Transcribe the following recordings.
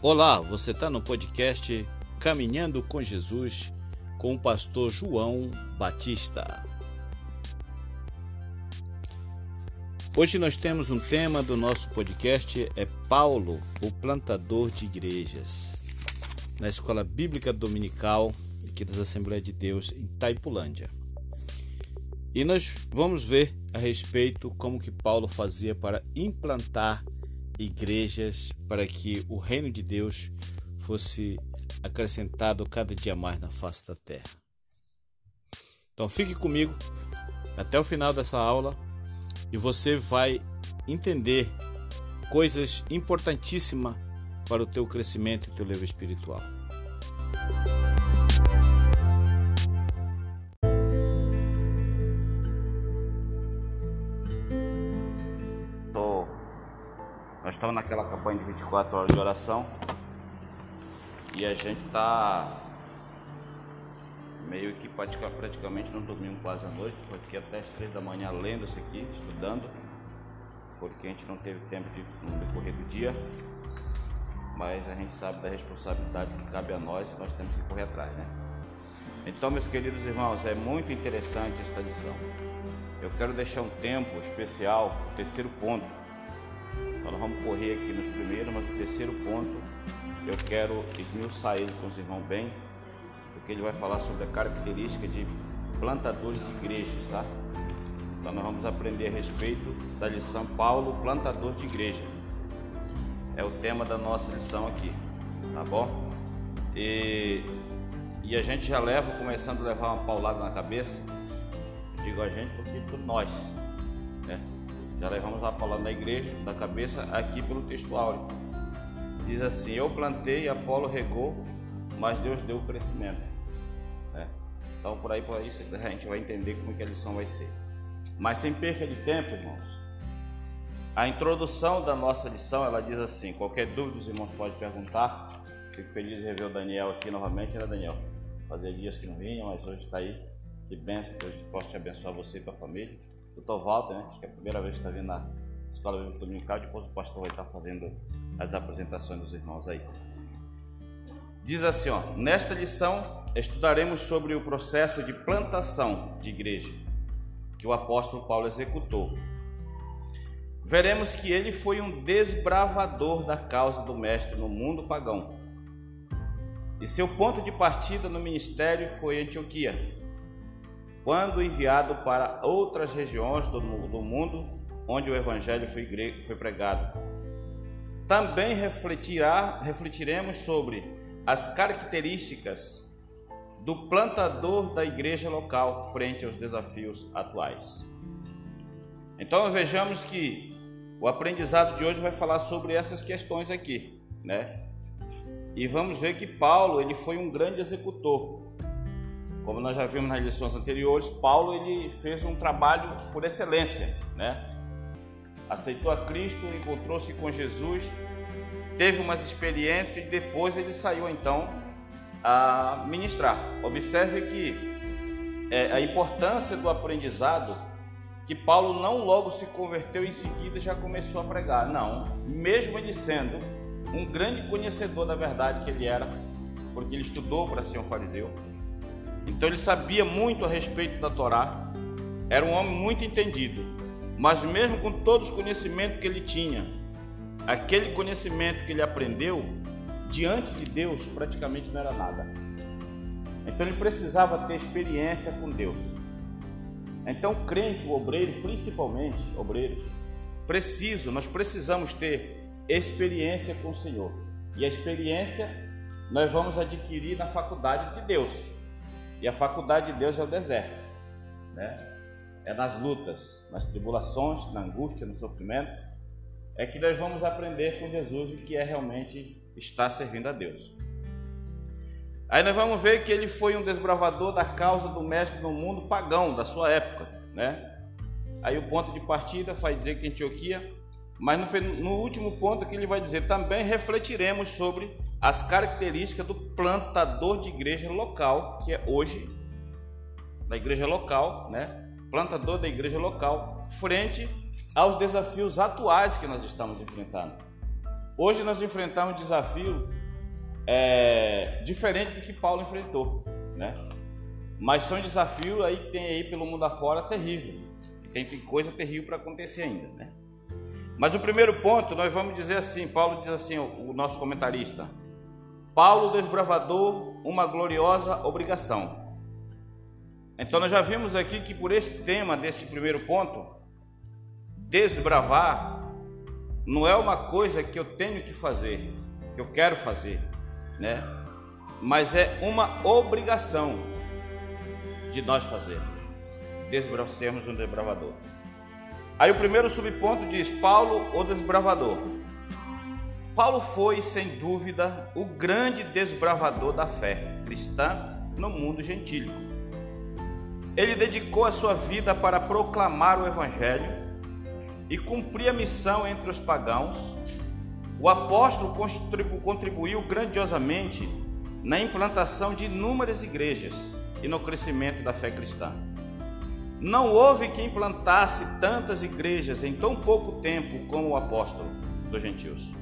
Olá, você está no podcast Caminhando com Jesus com o pastor João Batista. Hoje nós temos um tema do nosso podcast é Paulo, o plantador de igrejas, na Escola Bíblica Dominical aqui das Assembleias de Deus em Taipulândia. E nós vamos ver a respeito como que Paulo fazia para implantar igrejas para que o reino de Deus fosse acrescentado cada dia mais na face da terra. Então fique comigo até o final dessa aula e você vai entender coisas importantíssimas para o teu crescimento e teu level espiritual. Estamos naquela campanha de 24 horas de oração e a gente está meio que praticamente não dormimos quase a noite, porque até as 3 da manhã lendo isso aqui, estudando, porque a gente não teve tempo de, no decorrer do dia, mas a gente sabe da responsabilidade que cabe a nós e nós temos que correr atrás, né? Então, meus queridos irmãos, é muito interessante esta lição. Eu quero deixar um tempo especial, o terceiro ponto, então nós vamos correr aqui nos primeiros, mas o terceiro ponto eu quero esmiuçar ele com os irmãos bem, porque ele vai falar sobre a característica de plantadores de igrejas, tá? Então nós vamos aprender a respeito da lição Paulo, plantador de igreja. É o tema da nossa lição aqui, tá bom? E, e a gente já leva, começando a levar uma paulada na cabeça, digo a gente porque por nós, né? Já levamos a palavra da igreja, da cabeça, aqui pelo texto áureo. Diz assim: Eu plantei, Apolo regou, mas Deus deu o crescimento. É. Então, por aí, por aí, a gente vai entender como que a lição vai ser. Mas sem perca de tempo, irmãos, a introdução da nossa lição, ela diz assim, qualquer dúvida os irmãos podem perguntar. Fico feliz de rever o Daniel aqui novamente, né Daniel? Fazia dias que não vinha, mas hoje está aí. Que benção, Deus possa te abençoar você e tua família doutor Walter, né? acho que é a primeira vez que está vindo na Escola Bíblica Dominical, depois o pastor vai estar fazendo as apresentações dos irmãos aí. Diz assim, ó, nesta lição estudaremos sobre o processo de plantação de igreja que o apóstolo Paulo executou. Veremos que ele foi um desbravador da causa do mestre no mundo pagão. E seu ponto de partida no ministério foi Antioquia, quando enviado para outras regiões do, do mundo onde o evangelho foi, foi pregado. Também refletirá, refletiremos sobre as características do plantador da igreja local frente aos desafios atuais. Então vejamos que o aprendizado de hoje vai falar sobre essas questões aqui, né? E vamos ver que Paulo ele foi um grande executor. Como nós já vimos nas lições anteriores, Paulo ele fez um trabalho por excelência, né? Aceitou a Cristo, encontrou-se com Jesus, teve umas experiências e depois ele saiu então a ministrar. Observe que é, a importância do aprendizado, que Paulo não logo se converteu em seguida já começou a pregar. Não, mesmo ele sendo um grande conhecedor da verdade que ele era, porque ele estudou para ser um fariseu, então ele sabia muito a respeito da Torá, era um homem muito entendido, mas mesmo com todos os conhecimentos que ele tinha, aquele conhecimento que ele aprendeu, diante de Deus praticamente não era nada. Então ele precisava ter experiência com Deus. Então o crente, o obreiro, principalmente obreiros, preciso, nós precisamos ter experiência com o Senhor. E a experiência nós vamos adquirir na faculdade de Deus. E a faculdade de Deus é o deserto, né? É nas lutas, nas tribulações, na angústia, no sofrimento, é que nós vamos aprender com Jesus o que é realmente estar servindo a Deus. Aí nós vamos ver que ele foi um desbravador da causa do mestre no mundo pagão da sua época, né? Aí o ponto de partida vai dizer que Antioquia, mas no, no último ponto que ele vai dizer também refletiremos sobre as características do plantador de igreja local, que é hoje na igreja local, né? Plantador da igreja local, frente aos desafios atuais que nós estamos enfrentando. Hoje nós enfrentamos um desafio é, diferente do que Paulo enfrentou, né? Mas são desafios aí que tem aí pelo mundo afora terrível. Tem, tem coisa terrível para acontecer ainda, né? Mas o primeiro ponto, nós vamos dizer assim, Paulo diz assim, o nosso comentarista, Paulo desbravador, uma gloriosa obrigação. Então nós já vimos aqui que por este tema deste primeiro ponto, desbravar não é uma coisa que eu tenho que fazer, que eu quero fazer, né? Mas é uma obrigação de nós fazermos, desbravarmos um desbravador. Aí o primeiro subponto diz: Paulo, o desbravador. Paulo foi, sem dúvida, o grande desbravador da fé cristã no mundo gentílico. Ele dedicou a sua vida para proclamar o Evangelho e cumprir a missão entre os pagãos. O apóstolo contribuiu grandiosamente na implantação de inúmeras igrejas e no crescimento da fé cristã. Não houve quem implantasse tantas igrejas em tão pouco tempo como o apóstolo dos gentios.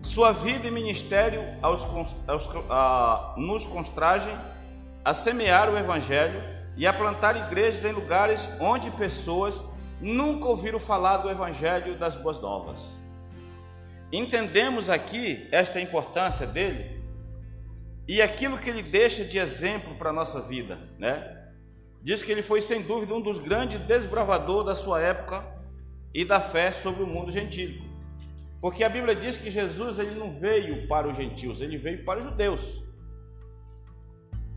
Sua vida e ministério aos, aos, a, nos constragem a semear o evangelho e a plantar igrejas em lugares onde pessoas nunca ouviram falar do evangelho das boas novas. Entendemos aqui esta importância dele e aquilo que ele deixa de exemplo para a nossa vida, né? Diz que ele foi sem dúvida um dos grandes desbravadores da sua época e da fé sobre o mundo gentílico. Porque a Bíblia diz que Jesus ele não veio para os gentios, ele veio para os judeus.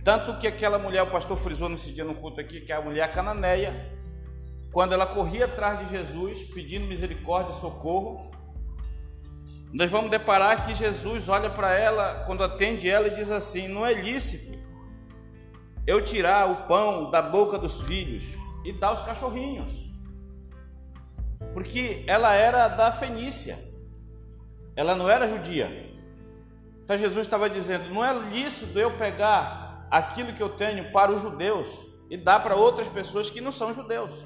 Tanto que aquela mulher, o pastor frisou nesse dia no culto aqui, que é a mulher cananeia, quando ela corria atrás de Jesus, pedindo misericórdia e socorro, nós vamos deparar que Jesus olha para ela, quando atende ela, e diz assim: Não é lícito eu tirar o pão da boca dos filhos e dar aos cachorrinhos, porque ela era da Fenícia, ela não era judia. Então Jesus estava dizendo: Não é lícito eu pegar aquilo que eu tenho para os judeus e dar para outras pessoas que não são judeus.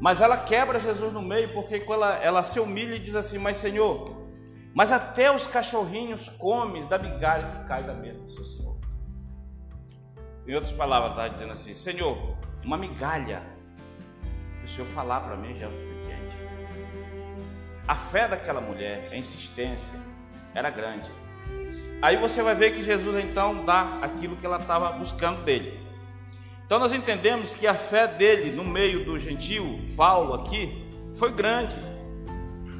Mas ela quebra Jesus no meio, porque ela, ela se humilha e diz assim: Mas Senhor, mas até os cachorrinhos comem da migalha que cai da mesa do seu Senhor. Em outras palavras, está dizendo assim: Senhor, uma migalha o Senhor falar para mim já é o suficiente. A fé daquela mulher, a insistência, era grande. Aí você vai ver que Jesus então dá aquilo que ela estava buscando dele. Então nós entendemos que a fé dele no meio do gentil, Paulo aqui, foi grande.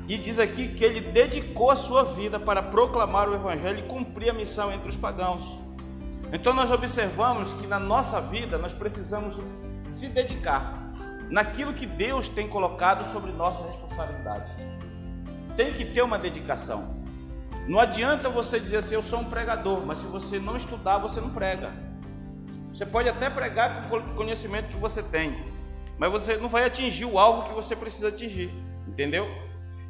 E diz aqui que ele dedicou a sua vida para proclamar o evangelho e cumprir a missão entre os pagãos. Então nós observamos que na nossa vida nós precisamos se dedicar naquilo que Deus tem colocado sobre nossa responsabilidade. Tem que ter uma dedicação. Não adianta você dizer assim, eu sou um pregador, mas se você não estudar, você não prega. Você pode até pregar com o conhecimento que você tem, mas você não vai atingir o alvo que você precisa atingir, entendeu?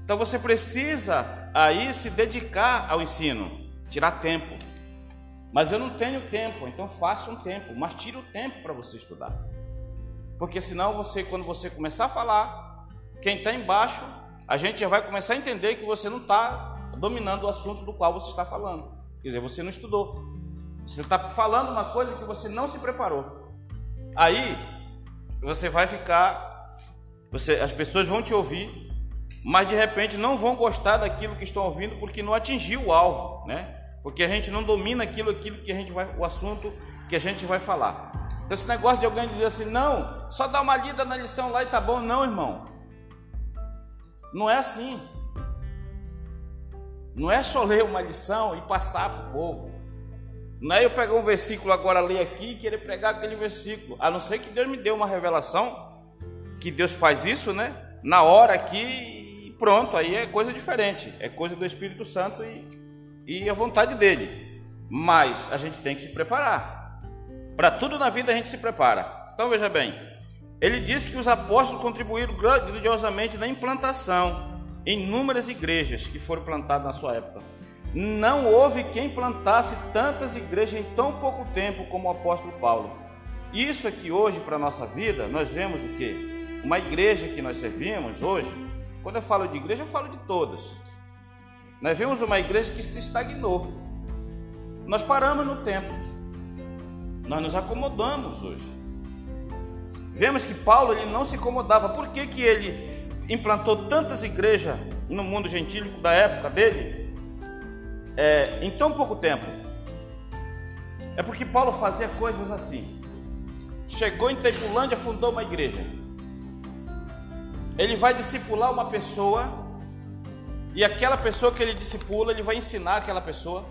Então você precisa aí se dedicar ao ensino, tirar tempo. Mas eu não tenho tempo, então faça um tempo, mas tire o tempo para você estudar. Porque senão você, quando você começar a falar, quem está embaixo, a gente já vai começar a entender que você não está dominando o assunto do qual você está falando. Quer dizer, você não estudou. Você está falando uma coisa que você não se preparou. Aí você vai ficar, você, as pessoas vão te ouvir, mas de repente não vão gostar daquilo que estão ouvindo porque não atingiu o alvo, né? Porque a gente não domina aquilo, aquilo que a gente vai, o assunto que a gente vai falar. Então, esse negócio de alguém dizer assim, não, só dá uma lida na lição lá e tá bom, não, irmão. Não é assim. Não é só ler uma lição e passar para o povo. Não é eu pegar um versículo agora, ler aqui e querer pregar aquele versículo. A não ser que Deus me dê uma revelação, que Deus faz isso, né? Na hora aqui e pronto, aí é coisa diferente. É coisa do Espírito Santo e, e a vontade dele. Mas a gente tem que se preparar. Para tudo na vida a gente se prepara. Então veja bem, ele disse que os apóstolos contribuíram grandiosamente na implantação inúmeras igrejas que foram plantadas na sua época. Não houve quem plantasse tantas igrejas em tão pouco tempo como o apóstolo Paulo. Isso aqui hoje para a nossa vida, nós vemos o que? Uma igreja que nós servimos hoje, quando eu falo de igreja, eu falo de todas. Nós vemos uma igreja que se estagnou. Nós paramos no tempo. Nós nos acomodamos hoje. Vemos que Paulo ele não se incomodava. Por que, que ele implantou tantas igrejas no mundo gentílico da época dele é, em tão pouco tempo? É porque Paulo fazia coisas assim. Chegou em Teipulândia, fundou uma igreja. Ele vai discipular uma pessoa e aquela pessoa que ele discipula, ele vai ensinar aquela pessoa.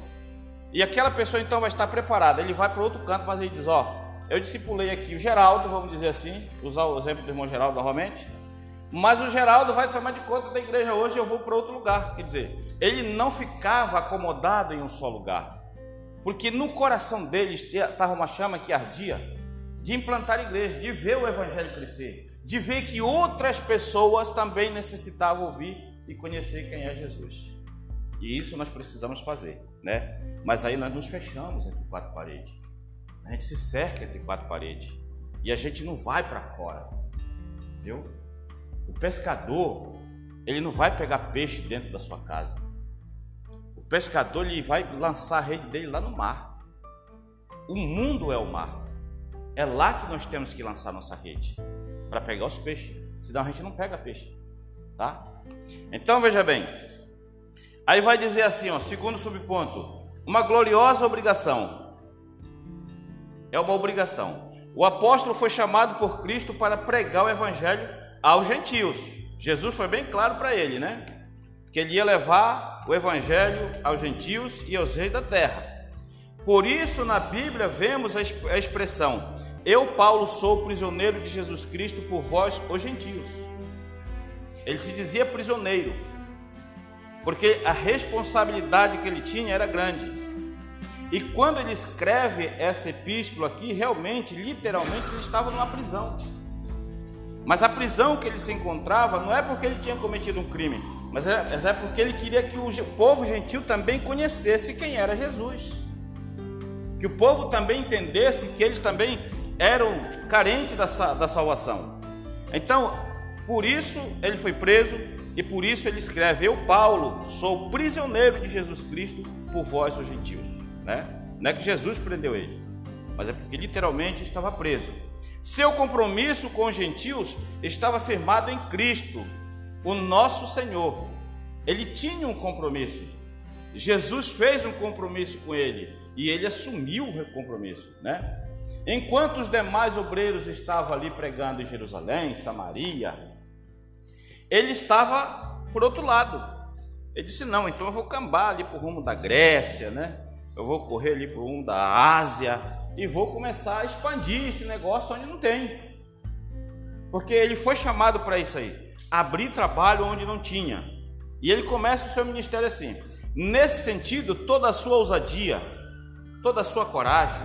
E aquela pessoa então vai estar preparada. Ele vai para outro canto, mas ele diz: Ó, eu discipulei aqui o Geraldo, vamos dizer assim, usar o exemplo do irmão Geraldo novamente. Mas o Geraldo vai tomar de conta da igreja hoje eu vou para outro lugar. Quer dizer, ele não ficava acomodado em um só lugar. Porque no coração dele estava uma chama que ardia de implantar igreja, de ver o evangelho crescer, de ver que outras pessoas também necessitavam ouvir e conhecer quem é Jesus. E isso nós precisamos fazer, né? Mas aí nós nos fechamos entre quatro paredes. A gente se cerca entre quatro paredes e a gente não vai para fora. Entendeu? O pescador, ele não vai pegar peixe dentro da sua casa. O pescador ele vai lançar a rede dele lá no mar. O mundo é o mar. É lá que nós temos que lançar nossa rede para pegar os peixes. Senão a gente não pega peixe, tá? Então veja bem. Aí vai dizer assim, ó, segundo subponto, uma gloriosa obrigação. É uma obrigação. O apóstolo foi chamado por Cristo para pregar o evangelho aos gentios. Jesus foi bem claro para ele, né? Que ele ia levar o evangelho aos gentios e aos reis da terra. Por isso, na Bíblia, vemos a expressão: Eu, Paulo, sou prisioneiro de Jesus Cristo por vós, os gentios. Ele se dizia prisioneiro, porque a responsabilidade que ele tinha era grande. E quando ele escreve essa epístola aqui, realmente, literalmente, ele estava numa prisão. Mas a prisão que ele se encontrava não é porque ele tinha cometido um crime, mas é, é porque ele queria que o povo gentil também conhecesse quem era Jesus. Que o povo também entendesse que eles também eram carentes da, da salvação. Então, por isso ele foi preso e por isso ele escreve: Eu, Paulo, sou prisioneiro de Jesus Cristo por vós, os gentios. Né? Não é que Jesus prendeu ele, mas é porque literalmente estava preso. Seu compromisso com os gentios estava firmado em Cristo, o nosso Senhor. Ele tinha um compromisso. Jesus fez um compromisso com ele e ele assumiu o compromisso, né? Enquanto os demais obreiros estavam ali pregando em Jerusalém, Samaria, ele estava por outro lado. Ele disse: Não, então eu vou cambar ali para o rumo da Grécia, né? Eu vou correr ali para rumo da Ásia e vou começar a expandir esse negócio onde não tem. Porque ele foi chamado para isso aí abrir trabalho onde não tinha. E ele começa o seu ministério assim. Nesse sentido, toda a sua ousadia, toda a sua coragem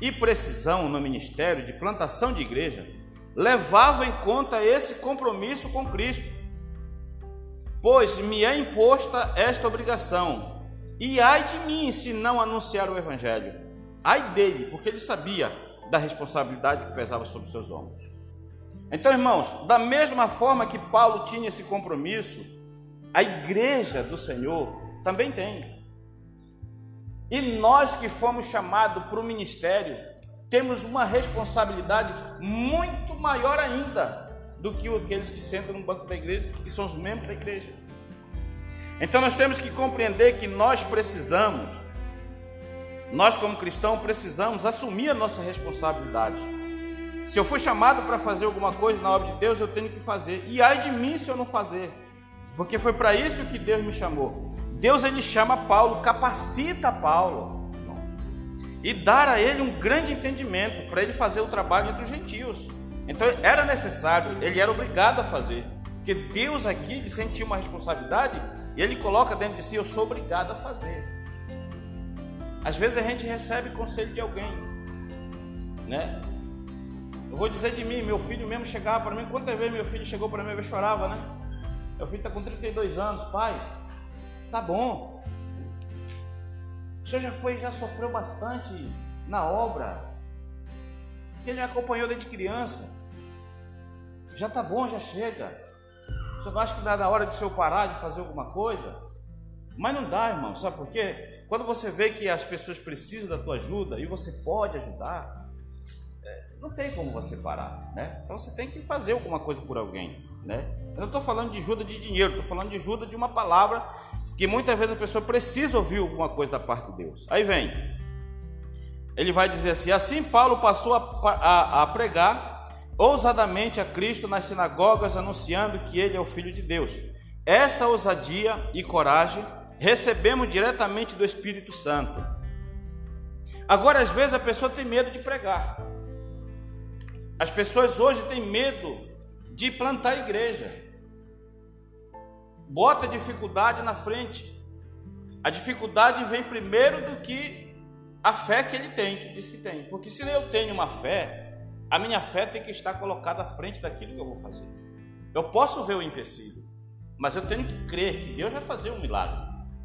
e precisão no ministério de plantação de igreja levavam em conta esse compromisso com Cristo. Pois me é imposta esta obrigação, e ai de mim se não anunciar o Evangelho. Ai dele, porque ele sabia da responsabilidade que pesava sobre seus ombros. Então, irmãos, da mesma forma que Paulo tinha esse compromisso, a igreja do Senhor também tem. E nós que fomos chamados para o ministério, temos uma responsabilidade muito maior ainda do que aqueles que sentam no banco da igreja, que são os membros da igreja. Então nós temos que compreender que nós precisamos, nós como cristãos precisamos assumir a nossa responsabilidade. Se eu fui chamado para fazer alguma coisa na obra de Deus, eu tenho que fazer. E ai de mim se eu não fazer. Porque foi para isso que Deus me chamou. Deus ele chama Paulo, capacita Paulo e dar a ele um grande entendimento para ele fazer o trabalho entre os gentios. Então era necessário, ele era obrigado a fazer, porque Deus aqui sentiu uma responsabilidade e ele coloca dentro de si: eu sou obrigado a fazer. Às vezes a gente recebe conselho de alguém, né? Eu vou dizer de mim, meu filho mesmo chegava para mim, quantas vezes meu filho chegou para mim e chorava, né? Meu filho está com 32 anos, pai, tá bom, o senhor já foi, já sofreu bastante na obra. Que ele acompanhou desde criança. Já tá bom, já chega. Senhor não acha que dá na hora de o parar de fazer alguma coisa? Mas não dá, irmão, sabe por quê? Quando você vê que as pessoas precisam da tua ajuda e você pode ajudar, é, não tem como você parar, né? Então você tem que fazer alguma coisa por alguém, né? Eu não estou falando de ajuda de dinheiro, estou falando de ajuda de uma palavra que muitas vezes a pessoa precisa ouvir alguma coisa da parte de Deus. Aí vem, ele vai dizer assim: assim Paulo passou a, a, a pregar ousadamente a Cristo nas sinagogas, anunciando que ele é o Filho de Deus. Essa ousadia e coragem recebemos diretamente do Espírito Santo. Agora, às vezes, a pessoa tem medo de pregar. As pessoas hoje têm medo de plantar igreja. Bota a dificuldade na frente. A dificuldade vem primeiro do que a fé que ele tem, que diz que tem. Porque se eu tenho uma fé, a minha fé tem que estar colocada à frente daquilo que eu vou fazer. Eu posso ver o empecilho, mas eu tenho que crer que Deus vai fazer um milagre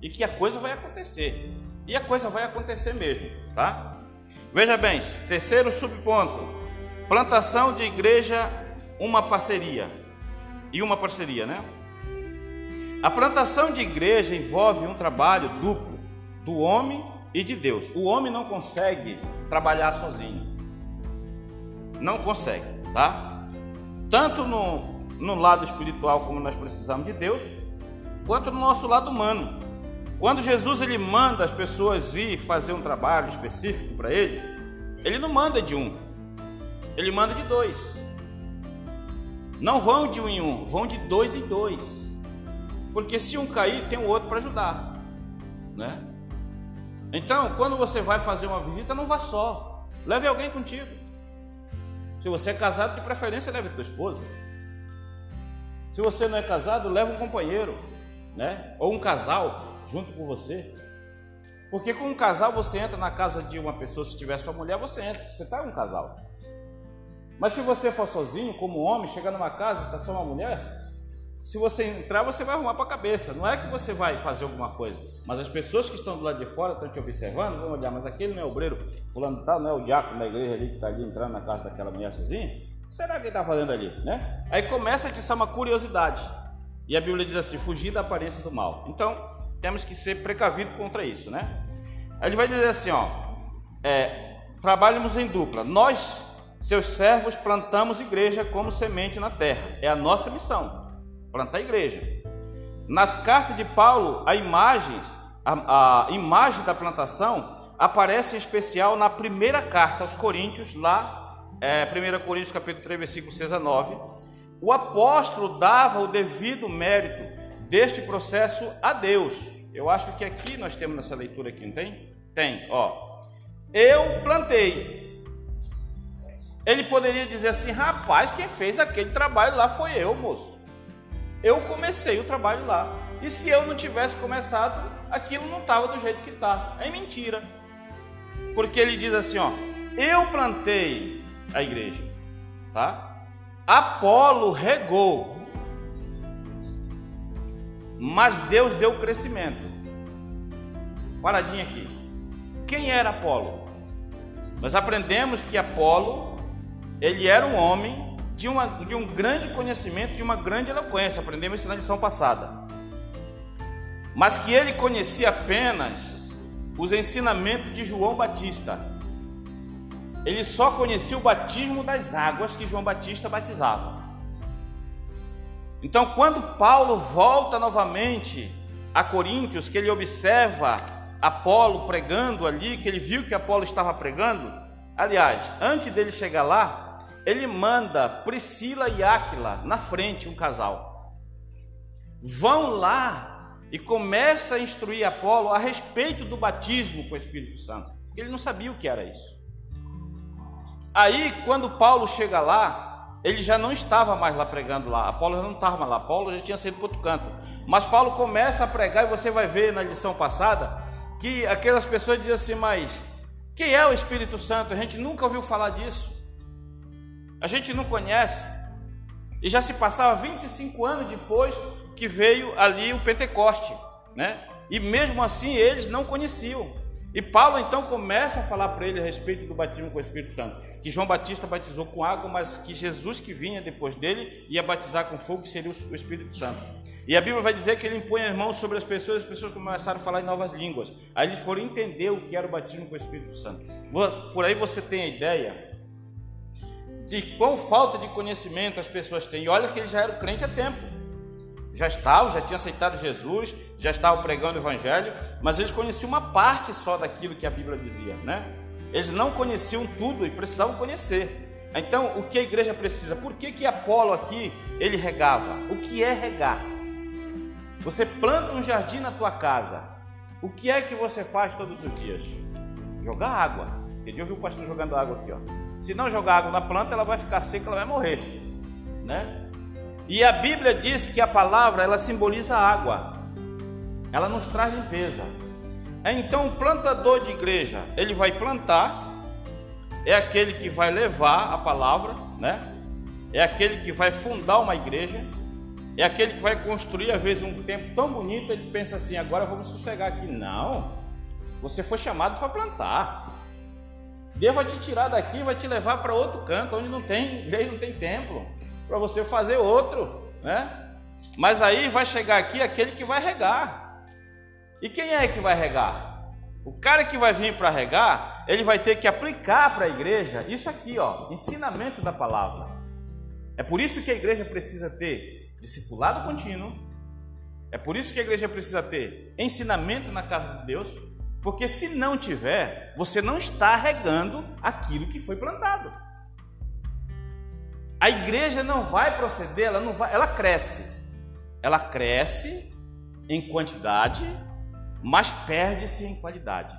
e que a coisa vai acontecer. E a coisa vai acontecer mesmo, tá? Veja bem, terceiro subponto: plantação de igreja, uma parceria. E uma parceria, né? A plantação de igreja envolve um trabalho duplo do homem e de Deus. O homem não consegue trabalhar sozinho. Não consegue, tá? Tanto no, no lado espiritual, como nós precisamos de Deus, quanto no nosso lado humano. Quando Jesus ele manda as pessoas ir fazer um trabalho específico para ele, ele não manda de um, ele manda de dois. Não vão de um em um, vão de dois em dois. Porque se um cair, tem o outro para ajudar, né? Então, quando você vai fazer uma visita, não vá só. Leve alguém contigo. Se você é casado, de preferência, leve tua esposa. Se você não é casado, leve um companheiro, né? Ou um casal junto com você. Porque com um casal você entra na casa de uma pessoa, se tiver sua mulher, você entra. Você está um casal. Mas se você for sozinho, como homem, chegar numa casa e está só uma mulher, se você entrar, você vai arrumar para a cabeça. Não é que você vai fazer alguma coisa, mas as pessoas que estão do lado de fora estão te observando, vão olhar, mas aquele não é obreiro, fulano tal, não é o diácono da igreja ali que está ali entrando na casa daquela mulher sozinha? Será que ele está fazendo ali, né? Aí começa a te uma curiosidade. E a Bíblia diz assim: fugir da aparência do mal. Então, temos que ser precavidos contra isso, né? Aí ele vai dizer assim: ó, é, trabalhamos em dupla. Nós, seus servos, plantamos igreja como semente na terra. É a nossa missão plantar a igreja. Nas cartas de Paulo, a imagem, a, a imagem da plantação aparece em especial na primeira carta aos Coríntios, lá, é, 1 Coríntios capítulo 3, versículo 6 a 9. O apóstolo dava o devido mérito deste processo a Deus. Eu acho que aqui nós temos nessa leitura aqui, não tem? Tem, ó. Eu plantei. Ele poderia dizer assim, rapaz, quem fez aquele trabalho lá foi eu, moço. Eu comecei o trabalho lá. E se eu não tivesse começado, aquilo não estava do jeito que está. É mentira. Porque ele diz assim, ó, eu plantei a igreja, tá? Apolo regou. Mas Deus deu crescimento. Paradinha aqui. Quem era Apolo? Nós aprendemos que Apolo, ele era um homem de, uma, de um grande conhecimento, de uma grande eloquência. Aprendemos isso na lição passada. Mas que ele conhecia apenas os ensinamentos de João Batista. Ele só conhecia o batismo das águas que João Batista batizava. Então, quando Paulo volta novamente a Coríntios, que ele observa Apolo pregando ali, que ele viu que Apolo estava pregando, aliás, antes dele chegar lá, ele manda Priscila e Áquila na frente, um casal. Vão lá e começa a instruir Apolo a respeito do batismo com o Espírito Santo. Porque ele não sabia o que era isso. Aí, quando Paulo chega lá, ele já não estava mais lá pregando lá. Apolo já não estava lá. Paulo já tinha saído para outro canto. Mas Paulo começa a pregar e você vai ver na lição passada que aquelas pessoas dizem assim, mas quem é o Espírito Santo? A gente nunca ouviu falar disso. A gente não conhece. E já se passava 25 anos depois que veio ali o Pentecoste, né? E mesmo assim eles não conheciam. E Paulo então começa a falar para ele a respeito do batismo com o Espírito Santo, que João Batista batizou com água, mas que Jesus que vinha depois dele ia batizar com fogo, que seria o Espírito Santo. E a Bíblia vai dizer que ele impõe as mãos sobre as pessoas, as pessoas começaram a falar em novas línguas. Aí eles foram entender o que era o batismo com o Espírito Santo. Por aí você tem a ideia de quão falta de conhecimento as pessoas têm. E olha que eles já eram crente há tempo. Já estavam, já tinham aceitado Jesus, já estavam pregando o Evangelho, mas eles conheciam uma parte só daquilo que a Bíblia dizia, né? Eles não conheciam tudo e precisavam conhecer. Então, o que a igreja precisa? Por que, que Apolo aqui ele regava? O que é regar? Você planta um jardim na tua casa. O que é que você faz todos os dias? Jogar água. Ele ouviu o pastor jogando água aqui, ó. Se não jogar água na planta, ela vai ficar seca, ela vai morrer, né? E a Bíblia diz que a palavra ela simboliza água. Ela nos traz limpeza. Então, o plantador de igreja, ele vai plantar, é aquele que vai levar a palavra, né? É aquele que vai fundar uma igreja, é aquele que vai construir, às vezes, um tempo tão bonito, ele pensa assim: agora vamos sossegar aqui. Não, você foi chamado para plantar. Deus vai te tirar daqui, vai te levar para outro canto, onde não tem igreja, não tem templo, para você fazer outro, né? Mas aí vai chegar aqui aquele que vai regar. E quem é que vai regar? O cara que vai vir para regar, ele vai ter que aplicar para a igreja isso aqui, ó, ensinamento da palavra. É por isso que a igreja precisa ter discipulado contínuo. É por isso que a igreja precisa ter ensinamento na casa de Deus porque se não tiver, você não está regando aquilo que foi plantado. A igreja não vai proceder, ela não vai, ela cresce. Ela cresce em quantidade, mas perde-se em qualidade.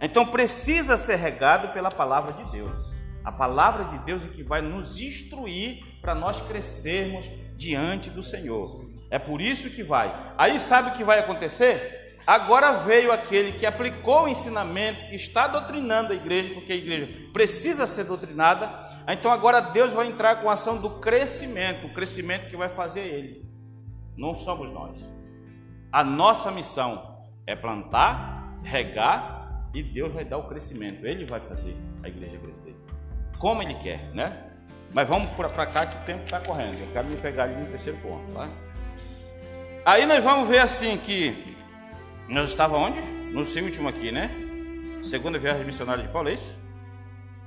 Então precisa ser regado pela palavra de Deus. A palavra de Deus é que vai nos instruir para nós crescermos diante do Senhor. É por isso que vai. Aí sabe o que vai acontecer? Agora veio aquele que aplicou o ensinamento, está doutrinando a igreja, porque a igreja precisa ser doutrinada. Então agora Deus vai entrar com a ação do crescimento, o crescimento que vai fazer ele. Não somos nós. A nossa missão é plantar, regar e Deus vai dar o crescimento. Ele vai fazer a igreja crescer. Como ele quer, né? Mas vamos para cá que o tempo está correndo. Eu quero me pegar ali no terceiro ponto, tá? Aí nós vamos ver assim que nós estávamos onde? No seu último aqui, né? Segunda viagem missionária de Paulo, é isso?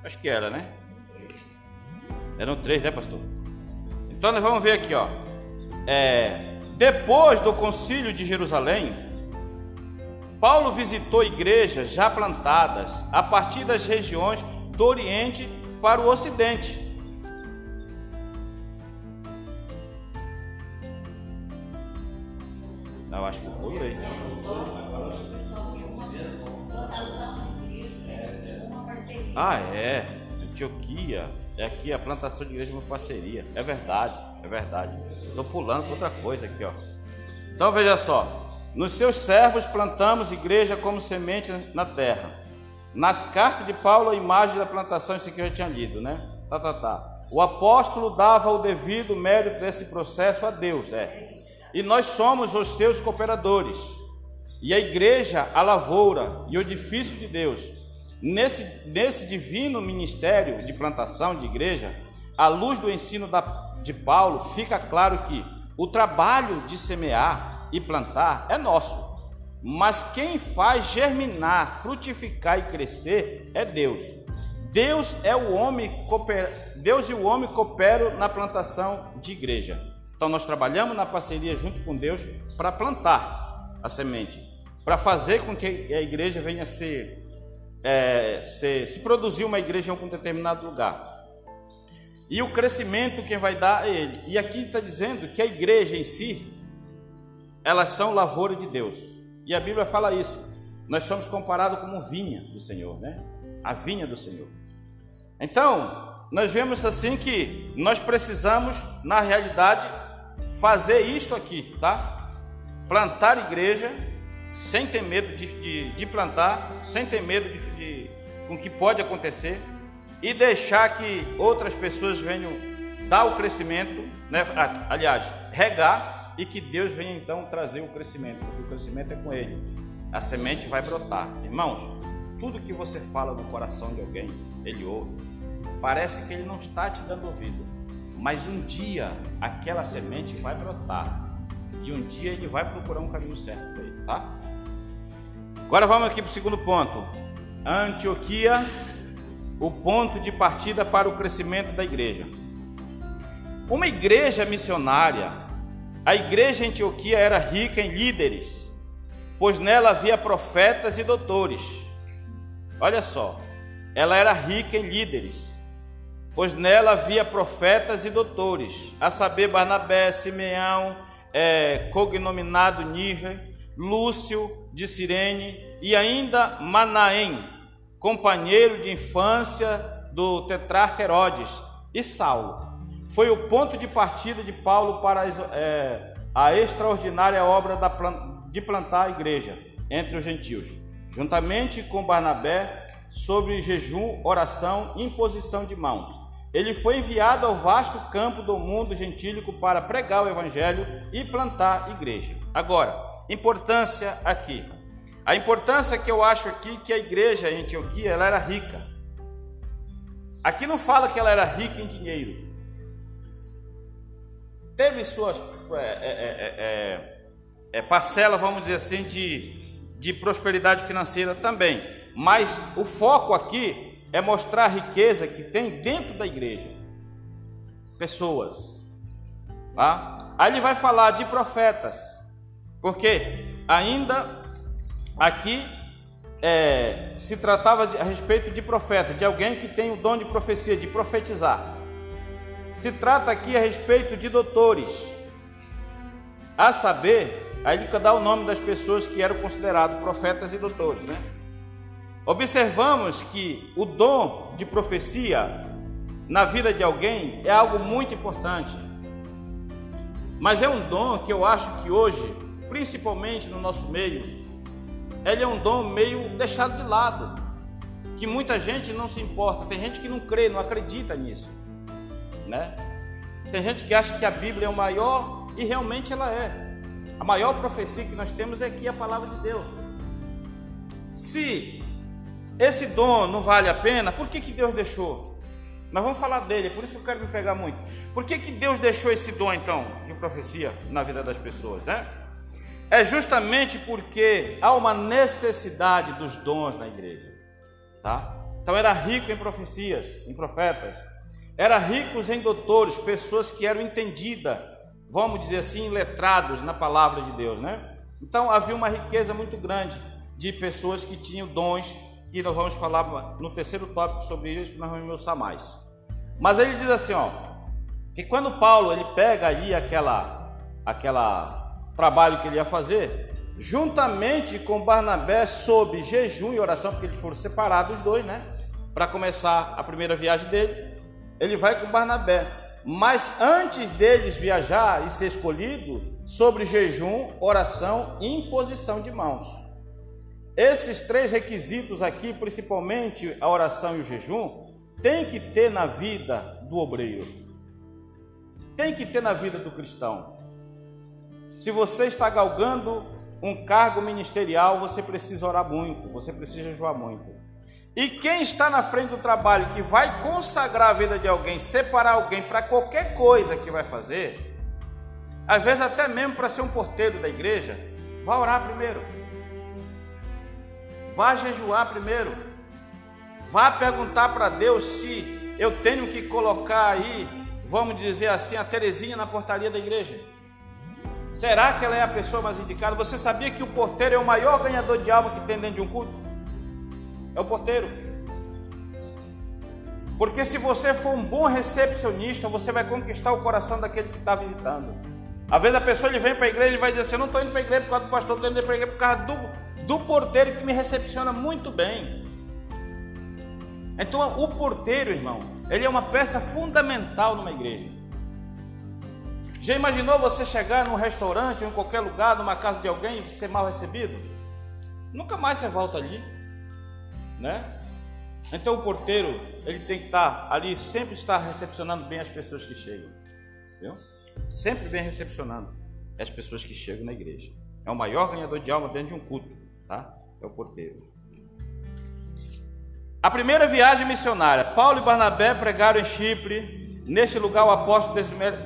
Acho que era, né? Eram três, né, pastor? Então nós vamos ver aqui, ó. É, depois do concílio de Jerusalém, Paulo visitou igrejas já plantadas a partir das regiões do Oriente para o Ocidente. Eu acho que eu pulei. Ah, é. Antioquia. É aqui a plantação de igreja é uma parceria. É verdade, é verdade. Estou pulando para outra coisa aqui, ó. Então veja só. Nos seus servos plantamos igreja como semente na terra. Nas cartas de Paulo, a imagem da plantação, isso aqui eu já tinha lido, né? Tá, tá, tá. O apóstolo dava o devido mérito desse processo a Deus, é. E nós somos os seus cooperadores. E a igreja, a lavoura e o edifício de Deus. Nesse, nesse divino ministério de plantação de igreja, à luz do ensino da, de Paulo, fica claro que o trabalho de semear e plantar é nosso, mas quem faz germinar, frutificar e crescer é Deus. Deus é o homem Deus e o homem cooperam na plantação de igreja. Então nós trabalhamos na parceria junto com Deus para plantar a semente, para fazer com que a igreja venha ser, é, ser, se produzir uma igreja em algum determinado lugar. E o crescimento quem vai dar é Ele. E aqui está dizendo que a igreja em si, elas são lavoura de Deus. E a Bíblia fala isso. Nós somos comparados como vinha do Senhor, né? A vinha do Senhor. Então, nós vemos assim que nós precisamos, na realidade, fazer isto aqui, tá? Plantar igreja sem ter medo de, de, de plantar, sem ter medo de, de, com o que pode acontecer e deixar que outras pessoas venham dar o crescimento, né? aliás, regar e que Deus venha então trazer o crescimento, porque o crescimento é com Ele. a semente vai brotar. Irmãos, tudo que você fala no coração de alguém, ele ouve. Parece que ele não está te dando ouvido, mas um dia aquela semente vai brotar e um dia ele vai procurar um caminho certo para ele, tá? Agora vamos aqui para o segundo ponto. Antioquia, o ponto de partida para o crescimento da igreja. Uma igreja missionária, a igreja Antioquia era rica em líderes, pois nela havia profetas e doutores. Olha só, ela era rica em líderes, pois nela havia profetas e doutores, a saber Barnabé, Simeão, é, cognominado Níger, Lúcio de Cirene e ainda Manaém, companheiro de infância do tetrarca Herodes e Saulo. Foi o ponto de partida de Paulo para é, a extraordinária obra de plantar a igreja entre os gentios, juntamente com Barnabé, sobre jejum, oração e imposição de mãos. Ele foi enviado ao vasto campo do mundo gentílico para pregar o evangelho e plantar igreja. Agora, importância aqui. A importância que eu acho aqui que a igreja em Antioquia ela era rica. Aqui não fala que ela era rica em dinheiro. Teve suas é, é, é, é, é parcelas, vamos dizer assim, de, de prosperidade financeira também. Mas o foco aqui é mostrar a riqueza que tem dentro da igreja. Pessoas. Tá? Aí ele vai falar de profetas. Porque ainda aqui é, se tratava a respeito de profeta, de alguém que tem o dom de profecia, de profetizar. Se trata aqui a respeito de doutores, a saber, aí ele dá o nome das pessoas que eram considerados profetas e doutores, né? Observamos que o dom de profecia na vida de alguém é algo muito importante, mas é um dom que eu acho que hoje principalmente no nosso meio, ele é um dom meio deixado de lado, que muita gente não se importa, tem gente que não crê, não acredita nisso, né? Tem gente que acha que a Bíblia é o maior e realmente ela é. A maior profecia que nós temos é aqui a palavra de Deus. Se esse dom não vale a pena, por que, que Deus deixou? Nós vamos falar dele, por isso eu quero me pegar muito. Por que, que Deus deixou esse dom então de profecia na vida das pessoas, né? é justamente porque há uma necessidade dos dons na igreja, tá? Então era rico em profecias, em profetas, era rico em doutores, pessoas que eram entendidas, vamos dizer assim, letrados na palavra de Deus, né? Então havia uma riqueza muito grande de pessoas que tinham dons, e nós vamos falar no terceiro tópico sobre isso, nós vamos esmiuçar mais. Mas ele diz assim, ó, que quando Paulo ele pega aí aquela aquela trabalho que ele ia fazer, juntamente com Barnabé, sob jejum e oração, porque eles foram separados os dois, né? Para começar a primeira viagem dele, ele vai com Barnabé. Mas antes deles viajar e ser escolhido, sobre jejum, oração e imposição de mãos. Esses três requisitos aqui, principalmente a oração e o jejum, tem que ter na vida do obreiro. Tem que ter na vida do cristão. Se você está galgando um cargo ministerial, você precisa orar muito, você precisa jejuar muito. E quem está na frente do trabalho, que vai consagrar a vida de alguém, separar alguém para qualquer coisa que vai fazer, às vezes até mesmo para ser um porteiro da igreja, vá orar primeiro. Vá jejuar primeiro. Vá perguntar para Deus se eu tenho que colocar aí, vamos dizer assim, a Terezinha na portaria da igreja. Será que ela é a pessoa mais indicada? Você sabia que o porteiro é o maior ganhador de alma que tem dentro de um culto? É o porteiro. Porque se você for um bom recepcionista, você vai conquistar o coração daquele que está visitando. Às vezes a pessoa ele vem para a igreja e vai dizer assim: Eu não estou indo para a igreja por causa do pastor, estou indo para a igreja por causa do, do porteiro que me recepciona muito bem. Então, o porteiro, irmão, ele é uma peça fundamental numa igreja. Já imaginou você chegar num restaurante ou em qualquer lugar, numa casa de alguém e ser mal recebido? Nunca mais você volta ali, né? Então o porteiro, ele tem que estar ali, sempre estar recepcionando bem as pessoas que chegam, viu? Sempre bem recepcionando as pessoas que chegam na igreja. É o maior ganhador de alma dentro de um culto. Tá? É o porteiro. A primeira viagem missionária. Paulo e Barnabé pregaram em Chipre. Neste lugar o apóstolo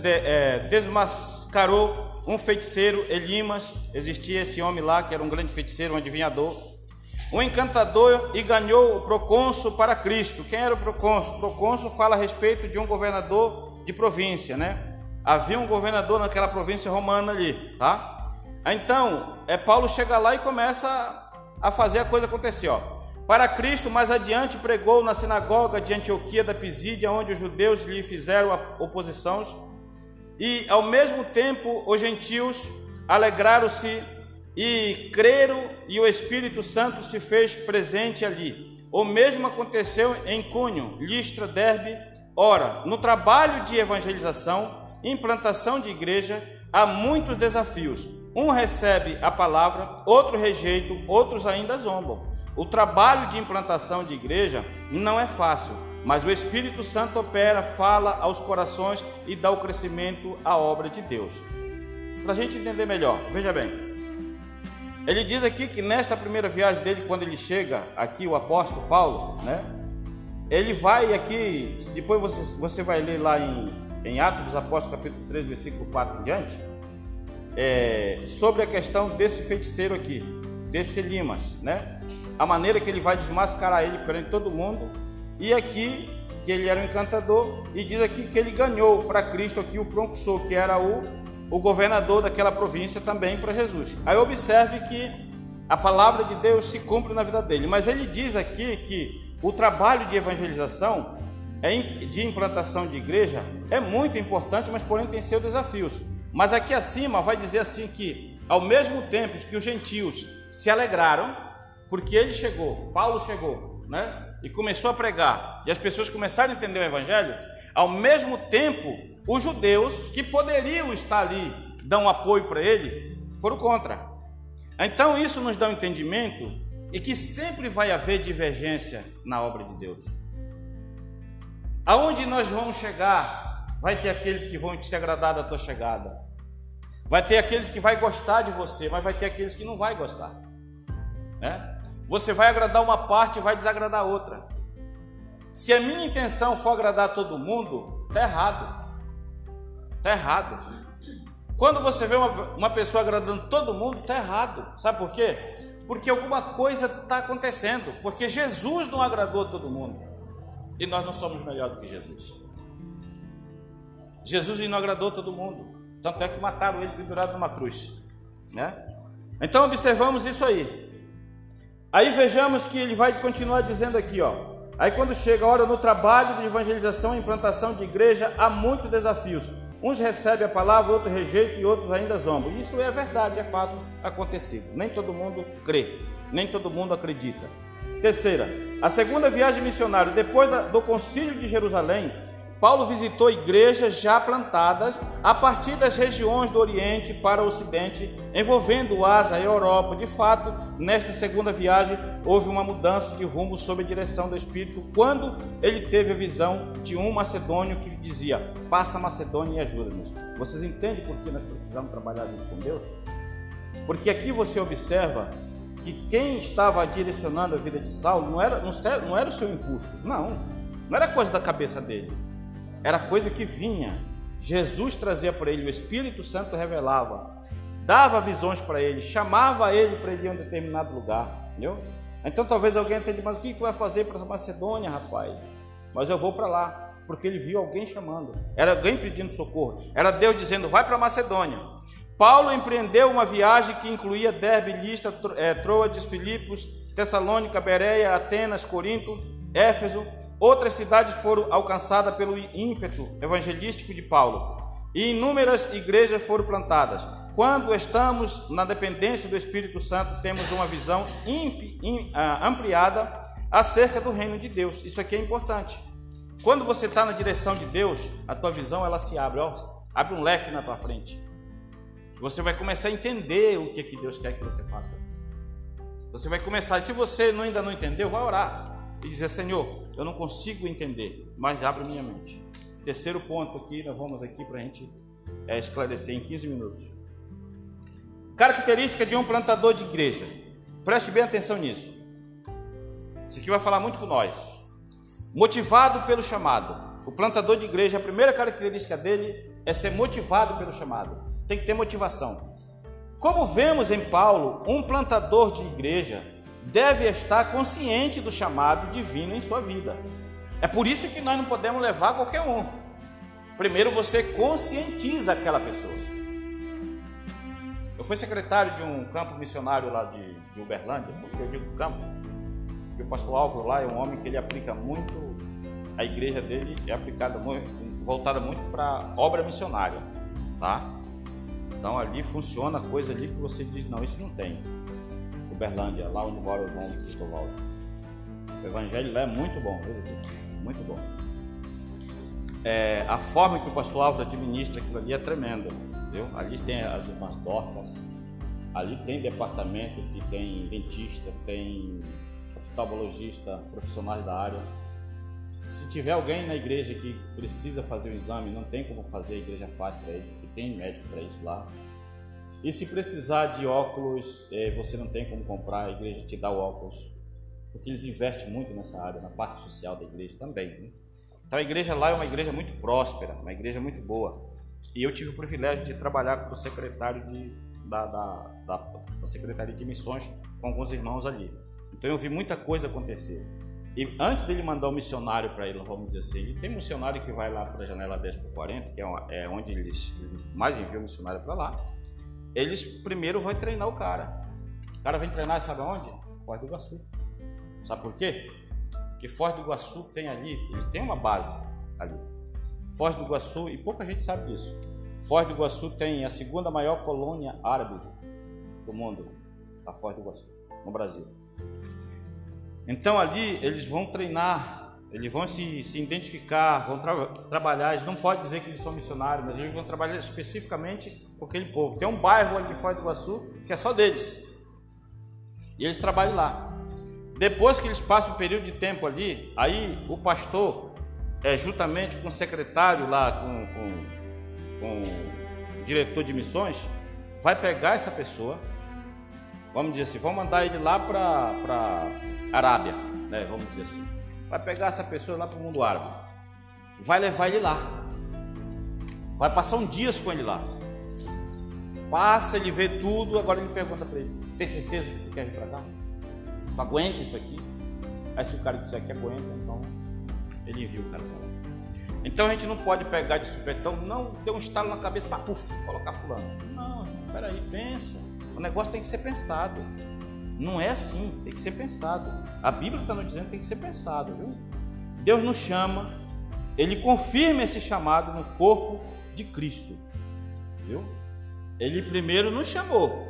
é, desmascarou um feiticeiro, Elimas. Existia esse homem lá que era um grande feiticeiro, um adivinhador. Um encantador e ganhou o procônsul para Cristo. Quem era o procônsul? O procônsul fala a respeito de um governador de província, né? Havia um governador naquela província romana ali, tá? Então, é Paulo chega lá e começa a fazer a coisa acontecer, ó. Para Cristo, mais adiante, pregou na sinagoga de Antioquia da Pisídia, onde os judeus lhe fizeram oposição, e ao mesmo tempo os gentios alegraram-se e creram, e o Espírito Santo se fez presente ali. O mesmo aconteceu em Cunho, Listra, Derbe. Ora, no trabalho de evangelização, implantação de igreja, há muitos desafios. Um recebe a palavra, outro rejeita, outros ainda zombam. O trabalho de implantação de igreja não é fácil, mas o Espírito Santo opera, fala aos corações e dá o crescimento à obra de Deus. Para a gente entender melhor, veja bem. Ele diz aqui que nesta primeira viagem dele, quando ele chega aqui, o apóstolo Paulo, né? Ele vai aqui, depois você, você vai ler lá em, em Atos dos Apóstolos, capítulo 3, versículo 4 em diante, é, sobre a questão desse feiticeiro aqui, desse Limas, né? a maneira que ele vai desmascarar ele perante todo mundo. E aqui que ele era um encantador e diz aqui que ele ganhou para Cristo aqui o Proncusor, que era o, o governador daquela província também para Jesus. Aí observe que a palavra de Deus se cumpre na vida dele, mas ele diz aqui que o trabalho de evangelização, de implantação de igreja, é muito importante, mas porém tem seus desafios. Mas aqui acima vai dizer assim que, ao mesmo tempo que os gentios se alegraram, porque ele chegou, Paulo chegou, né? E começou a pregar, e as pessoas começaram a entender o evangelho, ao mesmo tempo, os judeus que poderiam estar ali, dão apoio para ele, foram contra. Então isso nos dá um entendimento e que sempre vai haver divergência na obra de Deus. Aonde nós vamos chegar, vai ter aqueles que vão te agradar da tua chegada. Vai ter aqueles que vai gostar de você, mas vai ter aqueles que não vai gostar. Né? Você vai agradar uma parte e vai desagradar outra. Se a minha intenção for agradar todo mundo, está errado. Está errado. Quando você vê uma, uma pessoa agradando todo mundo, está errado. Sabe por quê? Porque alguma coisa está acontecendo. Porque Jesus não agradou todo mundo. E nós não somos melhor do que Jesus. Jesus agradou todo mundo. Tanto é que mataram ele pendurado numa cruz. Né? Então observamos isso aí. Aí vejamos que ele vai continuar dizendo aqui, ó. Aí quando chega a hora no trabalho de evangelização e implantação de igreja, há muitos desafios. Uns recebem a palavra, outros rejeitam e outros ainda zombam. Isso é verdade, é fato acontecido. Nem todo mundo crê, nem todo mundo acredita. Terceira, a segunda viagem missionária, depois do concílio de Jerusalém, Paulo visitou igrejas já plantadas a partir das regiões do Oriente para o Ocidente, envolvendo Ásia e Europa. De fato, nesta segunda viagem, houve uma mudança de rumo sob a direção do Espírito, quando ele teve a visão de um macedônio que dizia: Passa Macedônia e ajuda-nos. Vocês entendem por que nós precisamos trabalhar junto com Deus? Porque aqui você observa que quem estava direcionando a vida de Saulo não era, não era o seu impulso, não, não era coisa da cabeça dele era coisa que vinha. Jesus trazia para ele, o Espírito Santo revelava, dava visões para ele, chamava ele para ele ir a um determinado lugar, entendeu? Então talvez alguém entenda, mas o que vai fazer para a Macedônia, rapaz? Mas eu vou para lá, porque ele viu alguém chamando, era alguém pedindo socorro, era Deus dizendo, vai para a Macedônia. Paulo empreendeu uma viagem que incluía Derbe, Listra, é, Troades, Filipos, Tessalônica, Bereia, Atenas, Corinto, Éfeso, Outras cidades foram alcançadas pelo ímpeto evangelístico de Paulo e inúmeras igrejas foram plantadas. Quando estamos na dependência do Espírito Santo, temos uma visão ah, ampliada acerca do reino de Deus. Isso aqui é importante. Quando você está na direção de Deus, a tua visão ela se abre, ó, abre um leque na tua frente. Você vai começar a entender o que, que Deus quer que você faça. Você vai começar, e se você ainda não entendeu, vai orar e dizer: Senhor, eu não consigo entender, mas abre minha mente. Terceiro ponto aqui, nós vamos aqui para a gente é, esclarecer em 15 minutos. Característica de um plantador de igreja. Preste bem atenção nisso. Isso aqui vai falar muito com nós. Motivado pelo chamado. O plantador de igreja, a primeira característica dele é ser motivado pelo chamado. Tem que ter motivação. Como vemos em Paulo, um plantador de igreja deve estar consciente do chamado divino em sua vida. É por isso que nós não podemos levar qualquer um. Primeiro você conscientiza aquela pessoa. Eu fui secretário de um campo missionário lá de, de Uberlândia, porque eu digo campo, e o pastor Álvaro lá é um homem que ele aplica muito, a igreja dele é aplicada muito, voltada muito para obra missionária, tá? Então ali funciona coisa ali que você diz, não, isso não tem. Uberlândia, lá onde mora o João Cristóvão. O evangelho lá é muito bom, muito bom. É, a forma que o pastor Álvaro administra aquilo ali é tremenda, entendeu? Ali tem as irmãs Dorcas, ali tem departamento que tem dentista, tem oftalmologista, profissionais da área. Se tiver alguém na igreja que precisa fazer o exame, não tem como fazer, a igreja faz para ele, tem médico para isso lá. E se precisar de óculos, é, você não tem como comprar, a igreja te dá o óculos. Porque eles investem muito nessa área, na parte social da igreja também. Né? Então a igreja lá é uma igreja muito próspera, uma igreja muito boa. E eu tive o privilégio de trabalhar com o secretário de, da, da, da, da Secretaria de Missões com alguns irmãos ali. Então eu vi muita coisa acontecer. E antes dele mandar o um missionário para ele, vamos dizer assim, ele tem um missionário que vai lá para a janela 10 por 40, que é, é onde eles mais enviam o missionário para lá. Eles primeiro vão treinar o cara. O cara vem treinar, sabe aonde? Foz do Iguaçu. Sabe por quê? Porque Foz do Iguaçu tem ali, eles têm uma base ali. Foz do Iguaçu, e pouca gente sabe disso. Foz do Iguaçu tem a segunda maior colônia árabe do mundo, a Foz do Iguaçu, no Brasil. Então ali eles vão treinar, eles vão se, se identificar, vão tra trabalhar. Eles não podem dizer que eles são missionários, mas eles vão trabalhar especificamente com aquele povo. Tem um bairro ali de Foz do Iguaçu que é só deles. E eles trabalham lá. Depois que eles passam um período de tempo ali, aí o pastor, é, juntamente com o secretário lá, com, com, com o diretor de missões, vai pegar essa pessoa, vamos dizer assim, vão mandar ele lá para Arábia, né, vamos dizer assim. Vai pegar essa pessoa lá para o mundo árabe, vai levar ele lá, vai passar um dias com ele lá. Passa, ele vê tudo, agora ele pergunta para ele: Tem certeza que quer vir para cá? Tu aguenta isso aqui? Aí se o cara disser que aguenta, então ele envia o cara para lá. Então a gente não pode pegar de supetão, não, deu um estalo na cabeça para puf, colocar fulano. Não, peraí, pensa. O negócio tem que ser pensado. Não é assim, tem que ser pensado. A Bíblia está nos dizendo que tem que ser pensado, viu? Deus nos chama, Ele confirma esse chamado no corpo de Cristo, viu? Ele primeiro nos chamou.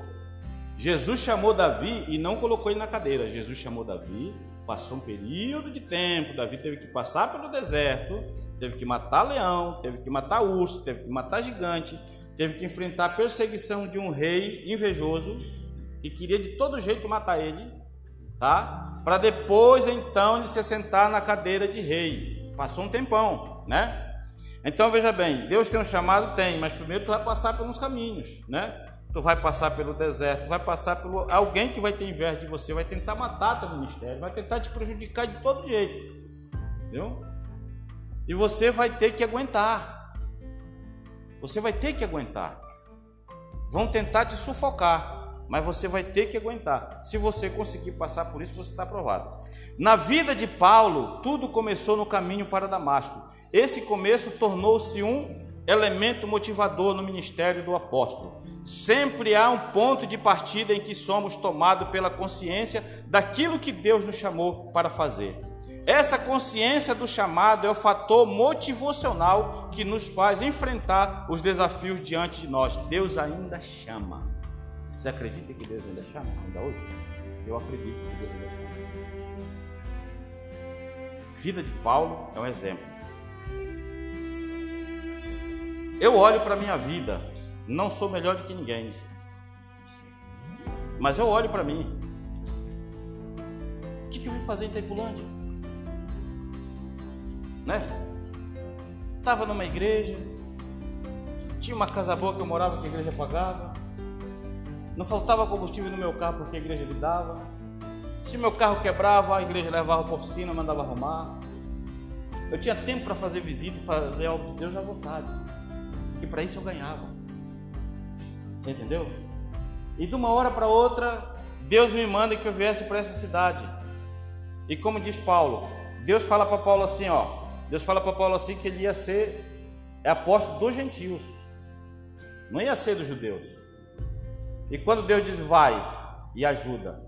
Jesus chamou Davi e não colocou ele na cadeira. Jesus chamou Davi, passou um período de tempo. Davi teve que passar pelo deserto, teve que matar leão, teve que matar urso, teve que matar gigante, teve que enfrentar a perseguição de um rei invejoso e queria de todo jeito matar ele, tá? Para depois então ele se sentar na cadeira de rei. Passou um tempão, né? Então veja bem, Deus tem um chamado, tem, mas primeiro tu vai passar uns caminhos, né? Tu vai passar pelo deserto, vai passar pelo alguém que vai ter inveja de você, vai tentar matar teu ministério, vai tentar te prejudicar de todo jeito, viu? E você vai ter que aguentar. Você vai ter que aguentar. Vão tentar te sufocar mas você vai ter que aguentar. Se você conseguir passar por isso, você está aprovado. Na vida de Paulo, tudo começou no caminho para Damasco. Esse começo tornou-se um elemento motivador no ministério do apóstolo. Sempre há um ponto de partida em que somos tomados pela consciência daquilo que Deus nos chamou para fazer. Essa consciência do chamado é o fator motivacional que nos faz enfrentar os desafios diante de nós. Deus ainda chama. Você acredita que Deus ainda chama, ainda hoje? Eu acredito que Deus ainda chama. Vida de Paulo é um exemplo. Eu olho para a minha vida, não sou melhor do que ninguém, mas eu olho para mim. O que, que eu vou fazer em Taipulândia? Né? Estava numa igreja, tinha uma casa boa que eu morava que a igreja pagava, Não faltava combustível no meu carro porque a igreja me dava. Se meu carro quebrava, a igreja levava para a oficina, mandava arrumar. Eu tinha tempo para fazer visita e fazer algo de Deus à vontade. Que para isso eu ganhava. Você entendeu? E de uma hora para outra, Deus me manda que eu viesse para essa cidade. E como diz Paulo, Deus fala para Paulo assim, ó. Deus fala para Paulo assim que ele ia ser apóstolo dos gentios. Não ia ser dos judeus. E quando Deus diz vai e ajuda,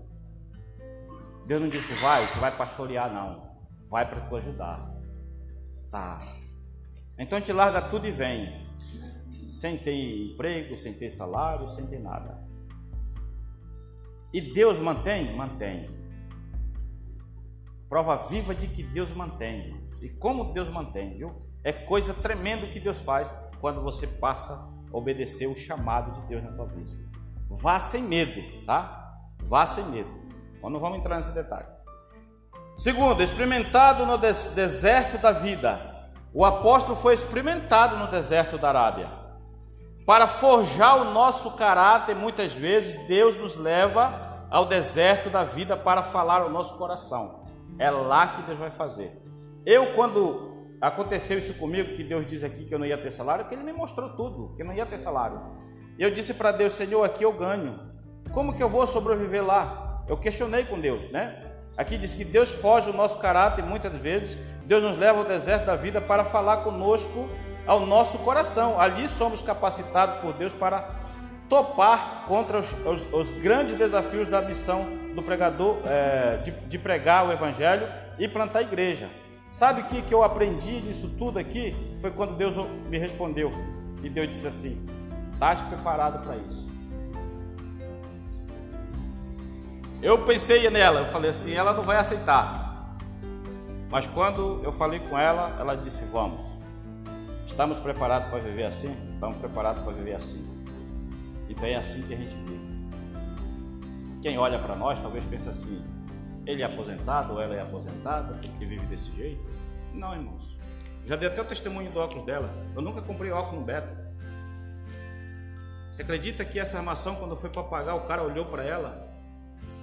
Deus não disse vai, que vai pastorear, não. Vai para tu ajudar. Tá. Então gente larga tudo e vem. Sem ter emprego, sem ter salário, sem ter nada. E Deus mantém? Mantém. Prova viva de que Deus mantém. E como Deus mantém, viu? É coisa tremenda que Deus faz quando você passa a obedecer o chamado de Deus na tua vida. Vá sem medo, tá? Vá sem medo. Nós não vamos entrar nesse detalhe. Segundo, experimentado no deserto da vida. O apóstolo foi experimentado no deserto da Arábia. Para forjar o nosso caráter, muitas vezes Deus nos leva ao deserto da vida para falar ao nosso coração. É lá que Deus vai fazer. Eu, quando aconteceu isso comigo, que Deus diz aqui que eu não ia ter salário, que Ele me mostrou tudo, que eu não ia ter salário. Eu disse para Deus, Senhor, aqui eu ganho. Como que eu vou sobreviver lá? Eu questionei com Deus, né? Aqui diz que Deus foge do nosso caráter muitas vezes. Deus nos leva ao deserto da vida para falar conosco ao nosso coração. Ali somos capacitados por Deus para topar contra os, os, os grandes desafios da missão do pregador, é, de, de, pregar o Evangelho e plantar a igreja. Sabe o que, que eu aprendi disso tudo aqui? Foi quando Deus me respondeu. E Deus disse assim: Estás preparado para isso? Eu pensei nela, eu falei assim: ela não vai aceitar. Mas quando eu falei com ela, ela disse: Vamos. Estamos preparados para viver assim? Estamos preparados para viver assim. Então é assim que a gente vive. Quem olha para nós talvez pense assim: ele é aposentado ou ela é aposentada porque vive desse jeito? Não, irmãos. Já dei até o testemunho do óculos dela. Eu nunca comprei óculos no Beto. Você acredita que essa armação, quando foi para pagar, o cara olhou para ela?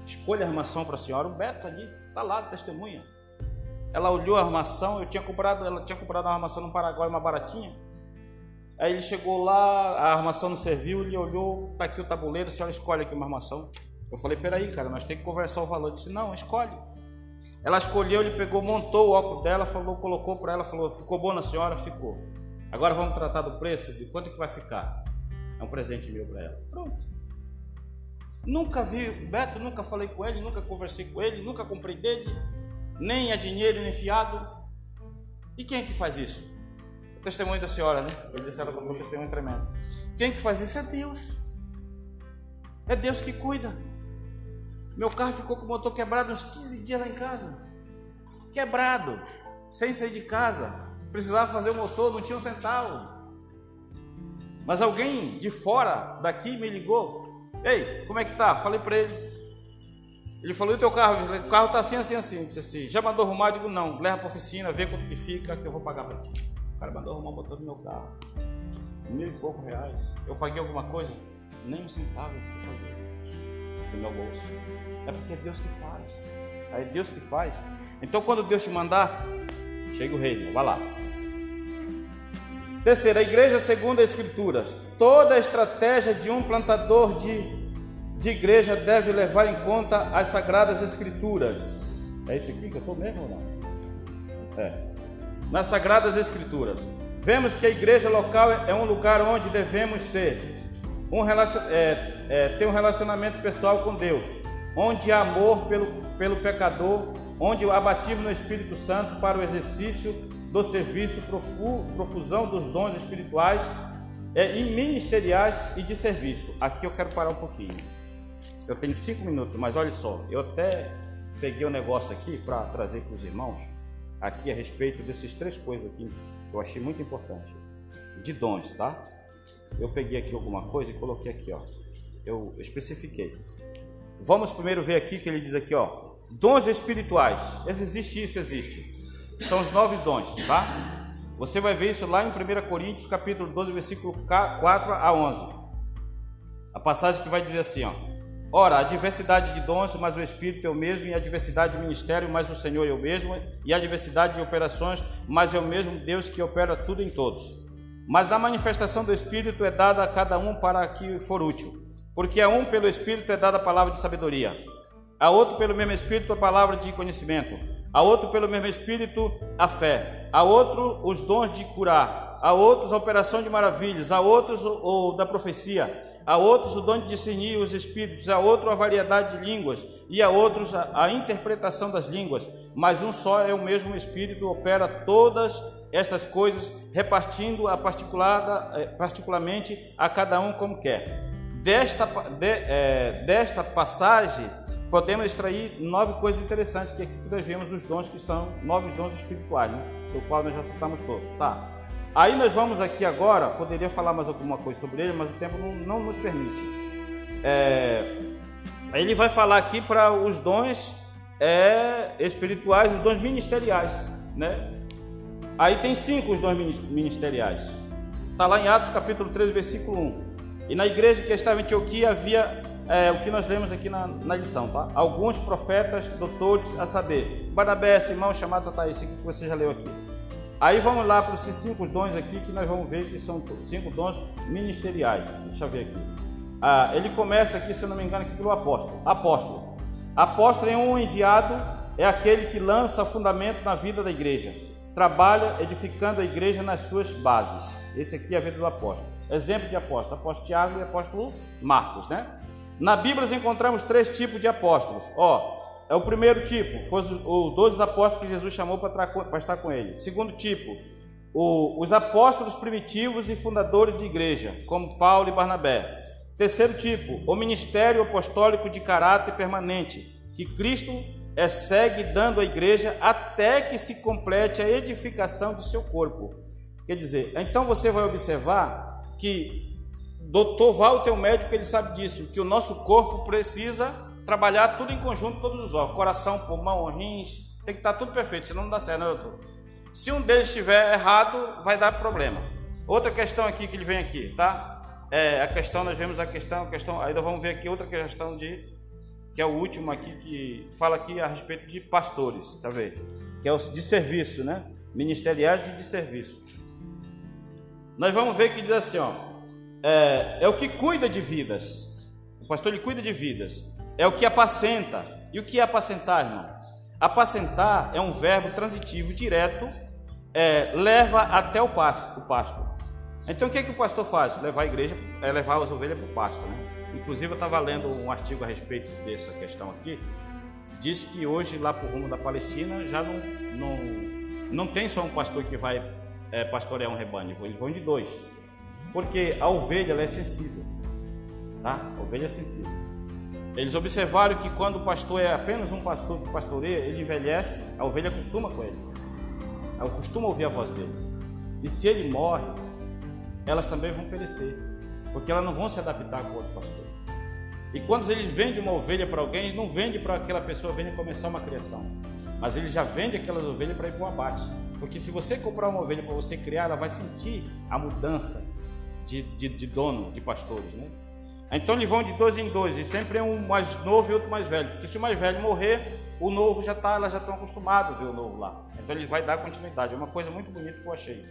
Escolha a armação para a senhora. O Beto ali, tá lá, testemunha. Ela olhou a armação, eu tinha comprado, ela tinha comprado uma armação no Paraguai, uma baratinha. Aí ele chegou lá, a armação não serviu, ele olhou, tá aqui o tabuleiro, a senhora escolhe aqui uma armação. Eu falei, peraí, cara, nós temos que conversar o valor. Ele disse, não, escolhe. Ela escolheu, ele pegou, montou o óculos dela, falou, colocou para ela, falou, ficou bom na senhora? Ficou. Agora vamos tratar do preço, de quanto que vai ficar? É um presente meu para ela. Pronto. Nunca vi Beto, nunca falei com ele, nunca conversei com ele, nunca comprei dele, nem a dinheiro, nem fiado. E quem é que faz isso? testemunho da senhora, né? Ele disse ela contou um testemunho tremendo. Quem que faz isso é Deus. É Deus que cuida. Meu carro ficou com o motor quebrado uns 15 dias lá em casa. Quebrado, sem sair de casa. Precisava fazer o motor, não tinha um centavo. Mas alguém de fora daqui me ligou. Ei, como é que tá? Falei para ele. Ele falou: e o teu carro? O carro tá assim, assim, assim. disse assim: já mandou arrumar? Eu digo: não, leva para oficina, vê quanto que fica, que eu vou pagar para ti cara mandou arrumar o motor do meu carro. Mil e poucos reais. Eu paguei alguma coisa? Nem um centavo do meu bolso. É porque é Deus que faz. É Deus que faz. Então quando Deus te mandar, chega o reino, vai lá. Terceira, a igreja segundo as escrituras. Toda a estratégia de um plantador de, de igreja deve levar em conta as sagradas escrituras. É isso aqui que eu estou mesmo ou não? É nas Sagradas Escrituras. Vemos que a igreja local é um lugar onde devemos ser, um é, é, ter um relacionamento pessoal com Deus, onde há amor pelo, pelo pecador, onde há batismo no Espírito Santo para o exercício do serviço, profu, profusão dos dons espirituais é, e ministeriais e de serviço. Aqui eu quero parar um pouquinho. Eu tenho cinco minutos, mas olha só, eu até peguei um negócio aqui para trazer para os irmãos aqui a respeito dessas três coisas aqui que eu achei muito importante. De dons, tá? Eu peguei aqui alguma coisa e coloquei aqui, ó. Eu especifiquei. Vamos primeiro ver aqui que ele diz aqui, ó. Dons espirituais. Existe isso, existe. São os nove dons, tá? Você vai ver isso lá em 1 Coríntios, capítulo 12, versículo 4 a 11. passagem que vai dizer assim, ó. Ora, a diversidade de dons, mas o Espírito é o mesmo, e a diversidade de ministério, mas o Senhor é o mesmo, e a diversidade de operações, mas é o mesmo Deus que opera tudo em todos. Mas da manifestação do Espírito é dada a cada um para que for útil. Porque a um pelo Espírito é dada a palavra de sabedoria, a outro pelo mesmo Espírito a palavra de conhecimento, a outro pelo mesmo Espírito a fé, a outro os dons de curar, a outros a operação de maravilhas, a outros o, o da profecia, a outros o dom de discernir os espíritos, a outros a variedade de línguas. E a outros a, a interpretação das línguas. Mas um só é o mesmo Espírito opera todas estas coisas, repartindo a particular, eh, particularmente a cada um como quer. Desta, de, é, desta passagem podemos extrair nove coisas interessantes que aqui nós vemos os dons que são nove dons espirituais, né? do qual nós já citamos todos, tá? Aí nós vamos aqui agora, poderia falar mais alguma coisa sobre ele, mas o tempo não, não nos permite. É, ele vai falar aqui para os dons é, espirituais, os dons ministeriais, né? Aí tem cinco os dons ministeriais. Está lá em Atos capítulo 3, versículo 1. E na igreja que estava em Antioquia havia é, o que nós lemos aqui na, na lição, tá? Alguns profetas, doutores, a saber, Barnabé, Simão, chamado Tataís, isso que você já leu aqui. Aí vamos lá para esses cinco dons aqui que nós vamos ver que são cinco dons ministeriais. Deixa eu ver aqui. Ah, ele começa aqui, se eu não me engano, aqui pelo apóstolo. Apóstolo. Apóstolo é um enviado, é aquele que lança fundamento na vida da igreja. Trabalha edificando a igreja nas suas bases. Esse aqui é a vida do apóstolo. Exemplo de apóstolo: apóstolo Tiago e apóstolo Marcos, né? Na Bíblia nós encontramos três tipos de apóstolos. Ó, é o primeiro tipo, foi os 12 apóstolos que Jesus chamou para estar com ele. Segundo tipo, o, os apóstolos primitivos e fundadores de igreja, como Paulo e Barnabé. Terceiro tipo, o ministério apostólico de caráter permanente, que Cristo é, segue dando à igreja até que se complete a edificação do seu corpo. Quer dizer, então você vai observar que doutor Val, teu médico, ele sabe disso, que o nosso corpo precisa trabalhar tudo em conjunto, todos os órgãos, coração, pulmão, rins, tem que estar tudo perfeito, senão não dá certo, né, doutor? Se um deles estiver errado, vai dar problema. Outra questão aqui que ele vem aqui, tá? É a questão, nós vemos a questão, a questão, nós vamos ver aqui outra questão de, que é o último aqui, que fala aqui a respeito de pastores, sabe? Que é o de serviço, né? Ministeriais e de serviço. Nós vamos ver que diz assim, ó, é, é o que cuida de vidas. O pastor ele cuida de vidas é o que apacenta. E o que é apacentar, irmão? Apacentar é um verbo transitivo direto, é, leva até o pasto, o pasto. Então o que, é que o pastor faz? Levar a igreja, é levar as ovelhas para o pasto. Né? Inclusive eu estava lendo um artigo a respeito dessa questão aqui. Diz que hoje lá o rumo da Palestina já não, não, não tem só um pastor que vai é, pastorear um rebanho, eles vão de dois. Porque a ovelha é sensível. Tá? A ovelha é sensível. Eles observaram que quando o pastor é apenas um pastor que pastoreia, ele envelhece, a ovelha acostuma com ele. Ela costuma ouvir a voz dele. E se ele morre, elas também vão perecer, porque elas não vão se adaptar com outro pastor. E quando eles vendem uma ovelha para alguém, eles não vendem para aquela pessoa venha começar uma criação, mas eles já vendem aquelas ovelhas para ir para o abate. Porque se você comprar uma ovelha para você criar, ela vai sentir a mudança de, de, de dono, de pastores, né? Então eles vão de dois em dois, e sempre é um mais novo e outro mais velho. Porque se o mais velho morrer, o novo já está, elas já estão acostumadas a ver o novo lá. Então ele vai dar continuidade. É uma coisa muito bonita que eu achei.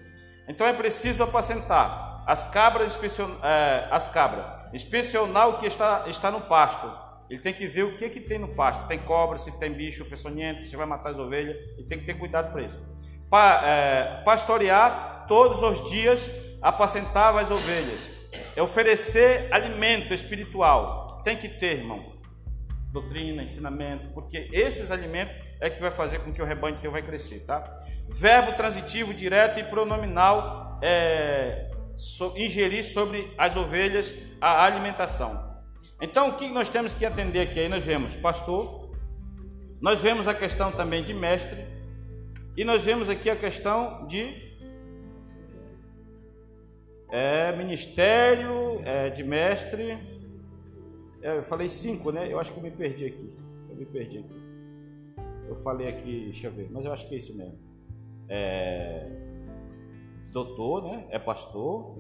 Então é preciso apacentar as cabras, é, as cabras, inspecionar o que está, está no pasto. Ele tem que ver o que, que tem no pasto. Tem cobra, se tem bicho peçonhento, se vai matar as ovelhas. Ele tem que ter cuidado para isso. Pa, é, pastorear todos os dias, apacentava as ovelhas é oferecer alimento espiritual. Tem que ter, irmão. Doutrina, ensinamento, porque esses alimentos é que vai fazer com que o rebanho teu vai crescer, tá? Verbo transitivo direto e pronominal é, so, ingerir sobre as ovelhas a alimentação. Então, o que nós temos que atender aqui? Aí nós vemos pastor, nós vemos a questão também de mestre, e nós vemos aqui a questão de é ministério é, de mestre. É, eu falei cinco, né? Eu acho que eu me perdi aqui. Eu me perdi aqui. Eu falei aqui, deixa eu ver, mas eu acho que é isso mesmo. É, doutor, né? É pastor.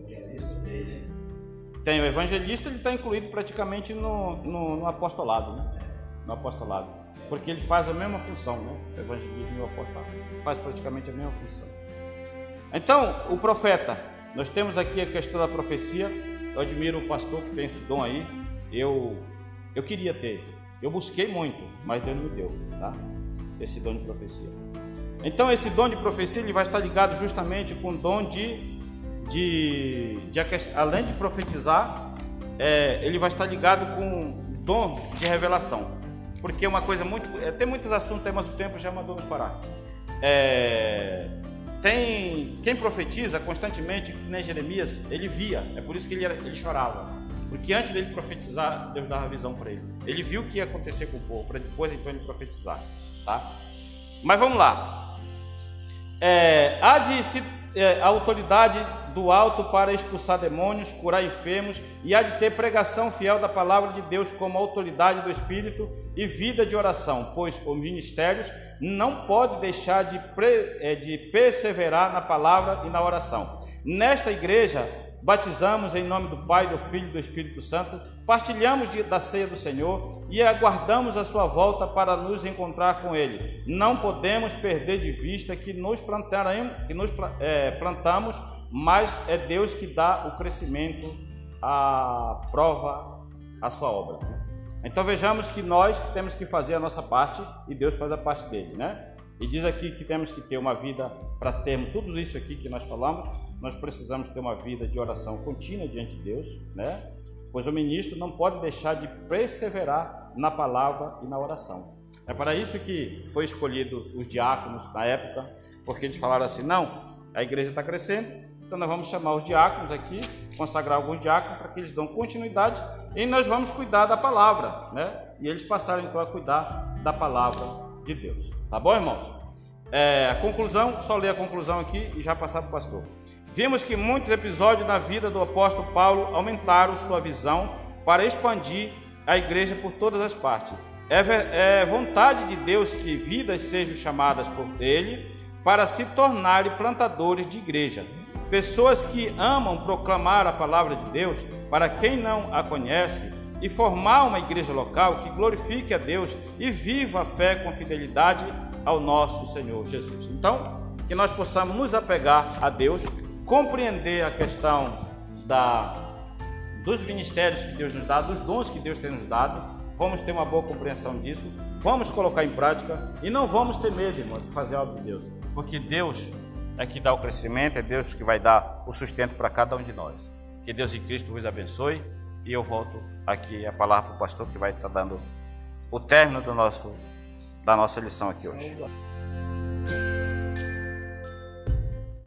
tem o evangelista, ele está incluído praticamente no, no, no, apostolado, né? No apostolado. Porque ele faz a mesma função, né? O evangelismo e o apostolado. Faz praticamente a mesma função. Então, o profeta, nós temos aqui a questão da profecia. Eu admiro o pastor que tem esse dom aí. Eu, eu queria ter. Eu busquei muito, mas Deus não me deu, tá? Esse dom de profecia. Então, esse dom de profecia ele vai estar ligado justamente com o dom de de, de além de profetizar, é, ele vai estar ligado com dom de revelação. Porque é uma coisa muito. É, tem muitos assuntos, mas o tempo já mandou nos parar. É, tem quem profetiza constantemente, nem Jeremias, ele via, é por isso que ele, era, ele chorava. Porque antes dele profetizar, Deus dava visão para ele. Ele viu o que ia acontecer com o povo, para depois então ele profetizar. Tá? Mas vamos lá. É, há de se é, a autoridade do alto para expulsar demônios, curar enfermos e há de ter pregação fiel da palavra de Deus como autoridade do Espírito e vida de oração, pois os ministérios não pode deixar de, é, de perseverar na palavra e na oração. Nesta igreja, batizamos em nome do Pai, do Filho e do Espírito Santo, partilhamos da ceia do Senhor e aguardamos a sua volta para nos encontrar com Ele. Não podemos perder de vista que nos, que nos é, plantamos, mas é Deus que dá o crescimento, a prova, a sua obra. Então vejamos que nós temos que fazer a nossa parte e Deus faz a parte dele, né? E diz aqui que temos que ter uma vida, para termos tudo isso aqui que nós falamos, nós precisamos ter uma vida de oração contínua diante de Deus, né? Pois o ministro não pode deixar de perseverar na palavra e na oração. É para isso que foi escolhido os diáconos na época, porque eles falaram assim: não, a igreja está crescendo, então nós vamos chamar os diáconos aqui, consagrar alguns diáconos para que eles dão continuidade e nós vamos cuidar da palavra, né? E eles passaram então a cuidar da palavra de Deus. Tá bom, irmãos? É, a conclusão, só ler a conclusão aqui e já passar para o pastor. Vimos que muitos episódios na vida do apóstolo Paulo aumentaram sua visão para expandir a igreja por todas as partes. É, é vontade de Deus que vidas sejam chamadas por ele para se tornarem plantadores de igreja. Pessoas que amam proclamar a palavra de Deus para quem não a conhece e formar uma igreja local que glorifique a Deus e viva a fé com fidelidade ao nosso Senhor Jesus. Então, que nós possamos nos apegar a Deus, compreender a questão da, dos ministérios que Deus nos dá, dos dons que Deus tem nos dado, vamos ter uma boa compreensão disso, vamos colocar em prática e não vamos ter medo, irmão, de fazer algo de Deus, porque Deus é que dá o crescimento, é Deus que vai dar o sustento para cada um de nós. Que Deus e Cristo vos abençoe e eu volto aqui a palavra para o pastor que vai estar dando o término do nosso, da nossa lição aqui hoje.